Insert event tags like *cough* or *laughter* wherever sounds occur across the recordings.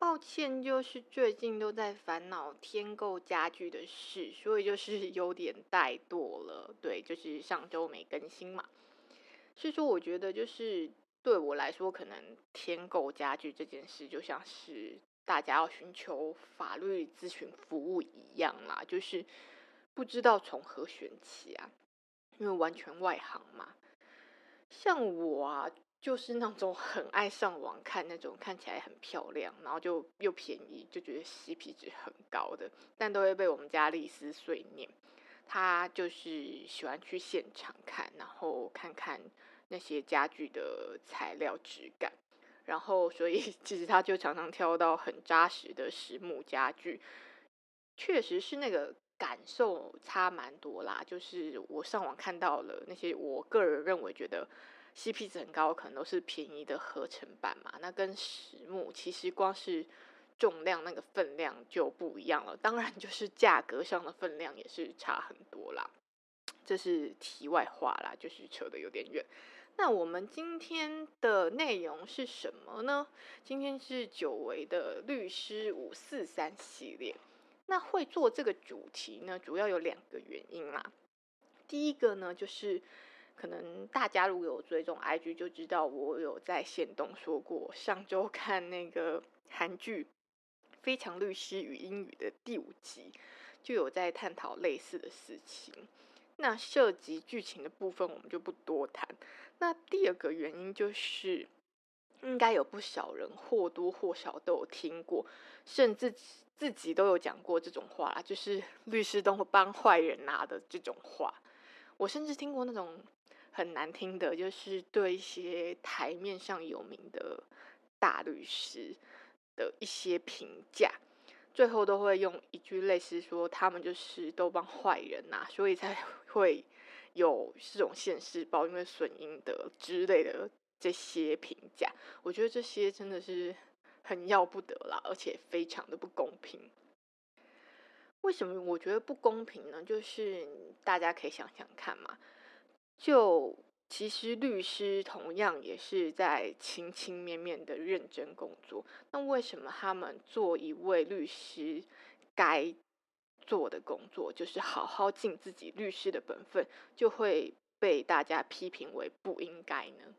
抱歉，就是最近都在烦恼添购家具的事，所以就是 *laughs* 有点怠惰了。对，就是上周没更新嘛。是说，我觉得就是对我来说，可能添购家具这件事，就像是大家要寻求法律咨询服务一样啦，就是不知道从何选起啊，因为完全外行嘛。像我啊。就是那种很爱上网看那种看起来很漂亮，然后就又便宜，就觉得 CP 值很高的，但都会被我们家丽丝碎念。她就是喜欢去现场看，然后看看那些家具的材料质感，然后所以 *laughs* 其实她就常常挑到很扎实的实木家具，确实是那个感受差蛮多啦。就是我上网看到了那些，我个人认为觉得。CP 值很高，可能都是便宜的合成板嘛。那跟实木其实光是重量那个分量就不一样了，当然就是价格上的分量也是差很多啦。这是题外话啦，就是扯得有点远。那我们今天的内容是什么呢？今天是久违的律师五四三系列。那会做这个主题呢，主要有两个原因啦。第一个呢，就是。可能大家如果有追踪 IG 就知道，我有在限动说过，上周看那个韩剧《非常律师与英语》的第五集，就有在探讨类似的事情。那涉及剧情的部分，我们就不多谈。那第二个原因就是，应该有不少人或多或少都有听过，甚至自己都有讲过这种话，就是律师都会帮坏人拿的这种话。我甚至听过那种。很难听的，就是对一些台面上有名的大律师的一些评价，最后都会用一句类似说他们就是都帮坏人呐、所以才 *laughs* 会有这种现世报，因为损阴德之类的这些评价。我觉得这些真的是很要不得啦，而且非常的不公平。为什么我觉得不公平呢？就是大家可以想想看嘛。就其实律师同样也是在勤勤勉勉的认真工作，那为什么他们做一位律师该做的工作，就是好好尽自己律师的本分，就会被大家批评为不应该呢？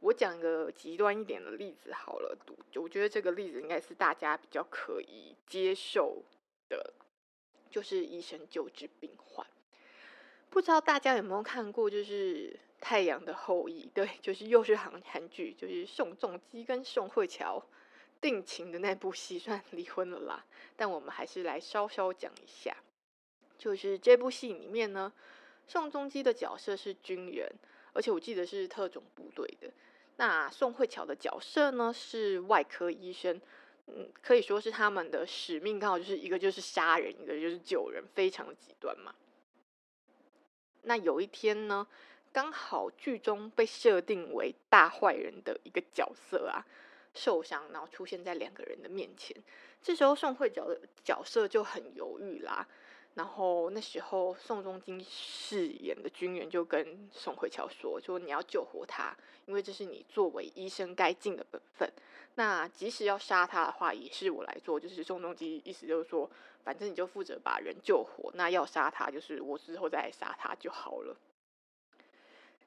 我讲一个极端一点的例子好了，我觉得这个例子应该是大家比较可以接受的，就是医生救治病患。不知道大家有没有看过，就是《太阳的后裔》，对，就是又是韩韩剧，就是宋仲基跟宋慧乔定情的那部戏，算离婚了啦。但我们还是来稍稍讲一下，就是这部戏里面呢，宋仲基的角色是军人，而且我记得是特种部队的。那宋慧乔的角色呢是外科医生，嗯，可以说是他们的使命刚好就是一个就是杀人，一个就是救人，非常极端嘛。那有一天呢，刚好剧中被设定为大坏人的一个角色啊，受伤，然后出现在两个人的面前。这时候宋慧乔的角色就很犹豫啦。然后那时候宋仲基饰演的军人就跟宋慧乔说：“说你要救活他，因为这是你作为医生该尽的本分。那即使要杀他的话，也是我来做。就是宋仲基意思就是说。”反正你就负责把人救活，那要杀他就是我之后再来杀他就好了。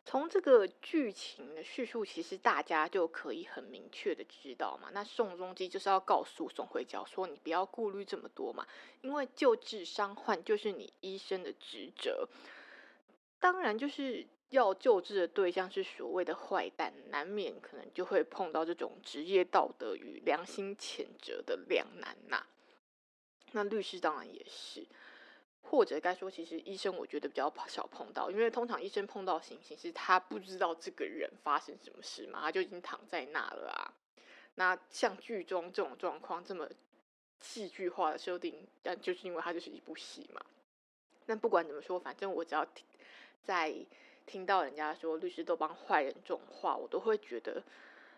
从这个剧情的叙述，其实大家就可以很明确的知道嘛。那宋仲基就是要告诉宋慧乔说，你不要顾虑这么多嘛，因为救治伤患就是你医生的职责。当然，就是要救治的对象是所谓的坏蛋，难免可能就会碰到这种职业道德与良心谴责的两难呐、那律师当然也是，或者该说，其实医生我觉得比较少碰到，因为通常医生碰到的情形是他不知道这个人发生什么事嘛，他就已经躺在那了啊。那像剧中这种状况这么戏剧化的设定，但就是因为它就是一部戏嘛。那不管怎么说，反正我只要在听到人家说律师都帮坏人这种话，我都会觉得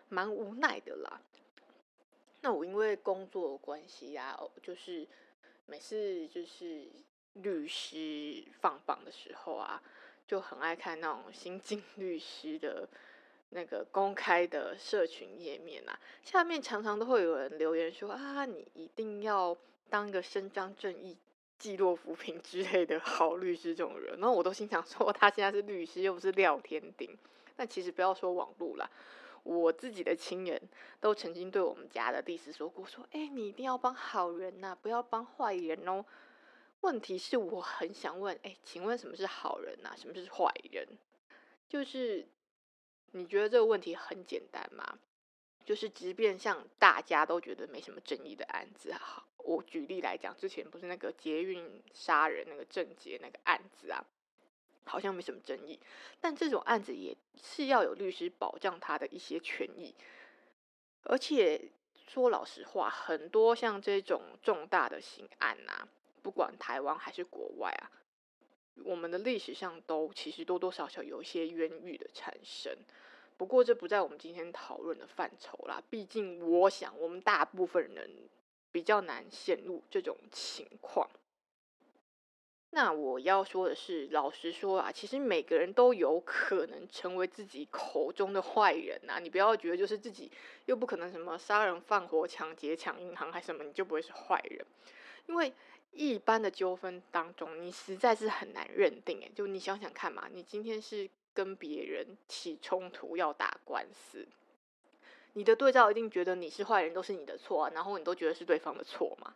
蛮无奈的啦。那我因为工作关系啊，就是每次就是律师放榜的时候啊，就很爱看那种新进 *laughs* 律师的那个公开的社群页面啊，下面常常都会有人留言说啊，你一定要当个伸张正义、济弱扶贫之类的好律师这种人。然后我都心想说，他现在是律师，又不是廖天丁。但其实不要说网络啦。我自己的亲人都曾经对我们家的律师说过：“说，哎，你一定要帮好人呐，不要帮坏人哦。”问题是，我很想问，哎，请问什么是好人呐？什么是坏人？就是你觉得这个问题很简单吗？就是即便像大家都觉得没什么争议的案子，好，我举例来讲，之前不是那个捷运杀人那个郑捷那个案子啊。好像没什么争议，但这种案子也是要有律师保障他的一些权益。而且说老实话，很多像这种重大的刑案啊，不管台湾还是国外啊，我们的历史上都其实多多少少有一些冤狱的产生。不过这不在我们今天讨论的范畴啦。毕竟我想，我们大部分人比较难陷入这种情况。那我要说的是，老实说啊，其实每个人都有可能成为自己口中的坏人呐。你不要觉得就是自己又不可能什么杀人放火、抢劫、抢银行还什么，你就不会是坏人。因为一般的纠纷当中，你实在是很难认定。诶，就你想想看嘛，你今天是跟别人起冲突要打官司，你的对照一定觉得你是坏人，都是你的错啊，然后你都觉得是对方的错嘛。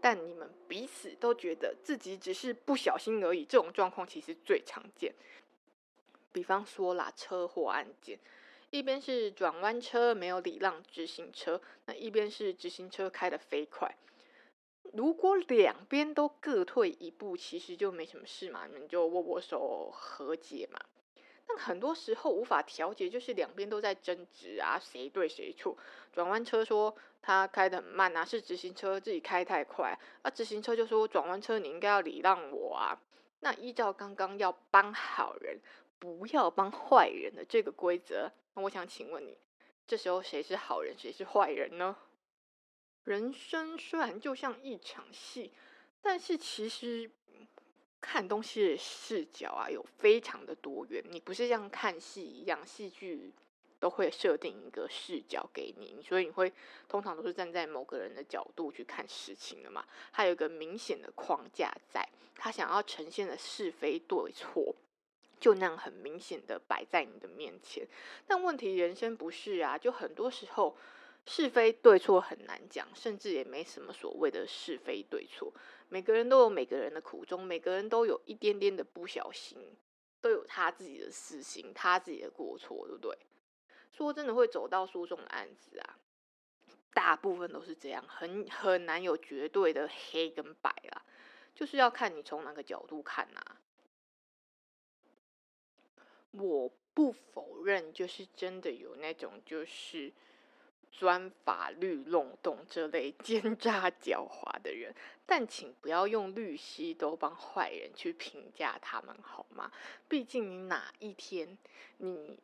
但你们彼此都觉得自己只是不小心而已，这种状况其实最常见。比方说啦，车祸案件，一边是转弯车没有礼让直行车，那一边是直行车开得飞快。如果两边都各退一步，其实就没什么事嘛，你们就握握手和解嘛。但很多时候无法调节，就是两边都在争执啊，谁对谁错。转弯车说他开得很慢啊，是直行车自己开太快。啊，直行车就说转弯车你应该要礼让我啊。那依照刚刚要帮好人，不要帮坏人的这个规则，我想请问你，这时候谁是好人，谁是坏人呢？人生虽然就像一场戏，但是其实。看东西的视角啊，有非常的多元。你不是像看戏一样，戏剧都会设定一个视角给你，所以你会通常都是站在某个人的角度去看事情的嘛。它有一个明显的框架在，他想要呈现的是非对错，就那样很明显的摆在你的面前。但问题人生不是啊，就很多时候。是非对错很难讲，甚至也没什么所谓的是非对错。每个人都有每个人的苦衷，每个人都有一点点的不小心，都有他自己的私心，他自己的过错，对不对？说真的，会走到诉讼的案子啊，大部分都是这样，很很难有绝对的黑跟白啦，就是要看你从哪个角度看呐、啊。我不否认，就是真的有那种就是。钻法律漏洞这类 *laughs* 奸诈狡猾的人，但请不要用律师都帮坏人去评价他们好吗？毕竟你哪一天你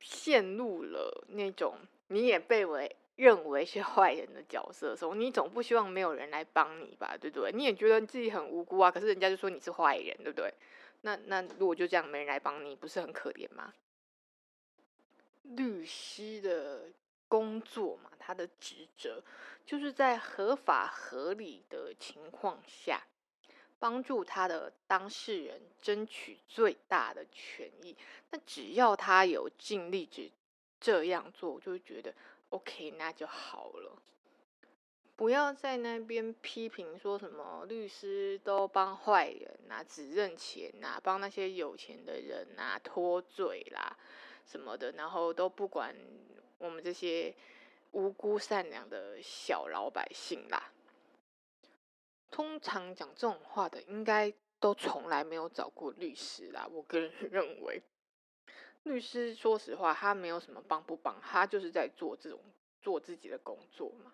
陷入了那种你也被为认为是坏人的角色的时候，你总不希望没有人来帮你吧？对不对？你也觉得自己很无辜啊，可是人家就说你是坏人，对不对？那那如果就这样没人来帮你，不是很可怜吗？律师的。工作嘛，他的职责就是在合法合理的情况下，帮助他的当事人争取最大的权益。那只要他有尽力只这样做，我就觉得 OK，那就好了。不要在那边批评说什么律师都帮坏人啊，只认钱啊，帮那些有钱的人啊脱罪啦什么的，然后都不管。我们这些无辜善良的小老百姓啦，通常讲这种话的，应该都从来没有找过律师啦。我个人 *laughs* 认为，律师说实话，他没有什么帮不帮，他就是在做这种做自己的工作嘛。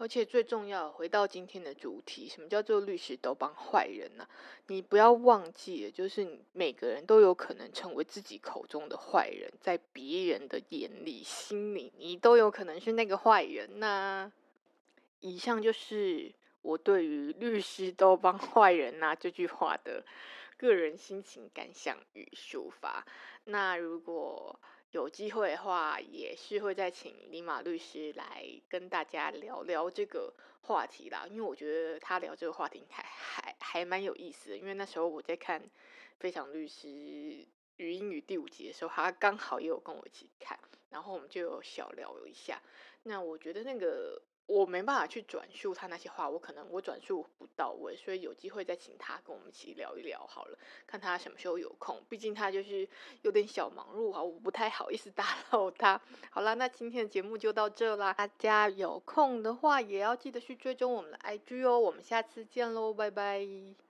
而且最重要，回到今天的主题，什么叫做律师都帮坏人呢？你不要忘记了，就是每个人都有可能成为自己口中的坏人，在别人的眼里、心里，你都有可能是那个坏人呐。以上就是我对于“律师都帮坏人呐”这句话的个人心情感想与抒发。那如果有机会的话，也是会再请李马律师来跟大家聊聊这个话题啦。因为我觉得他聊这个话题还还还蛮有意思的。因为那时候我在看《非常律师禹英语》第五集的时候，他刚好也有跟我一起看，然后我们就有小聊一下。那我觉得那个。我没办法去转述他那些话，我可能我转述不到位，所以有机会再请他跟我们一起聊一聊好了，看他什么时候有空。毕竟他就是有点小忙碌啊，我不太好意思打扰他。好啦，那今天的节目就到这啦，大家有空的话也要记得去追踪我们的 IG 哦。我们下次见喽，拜拜。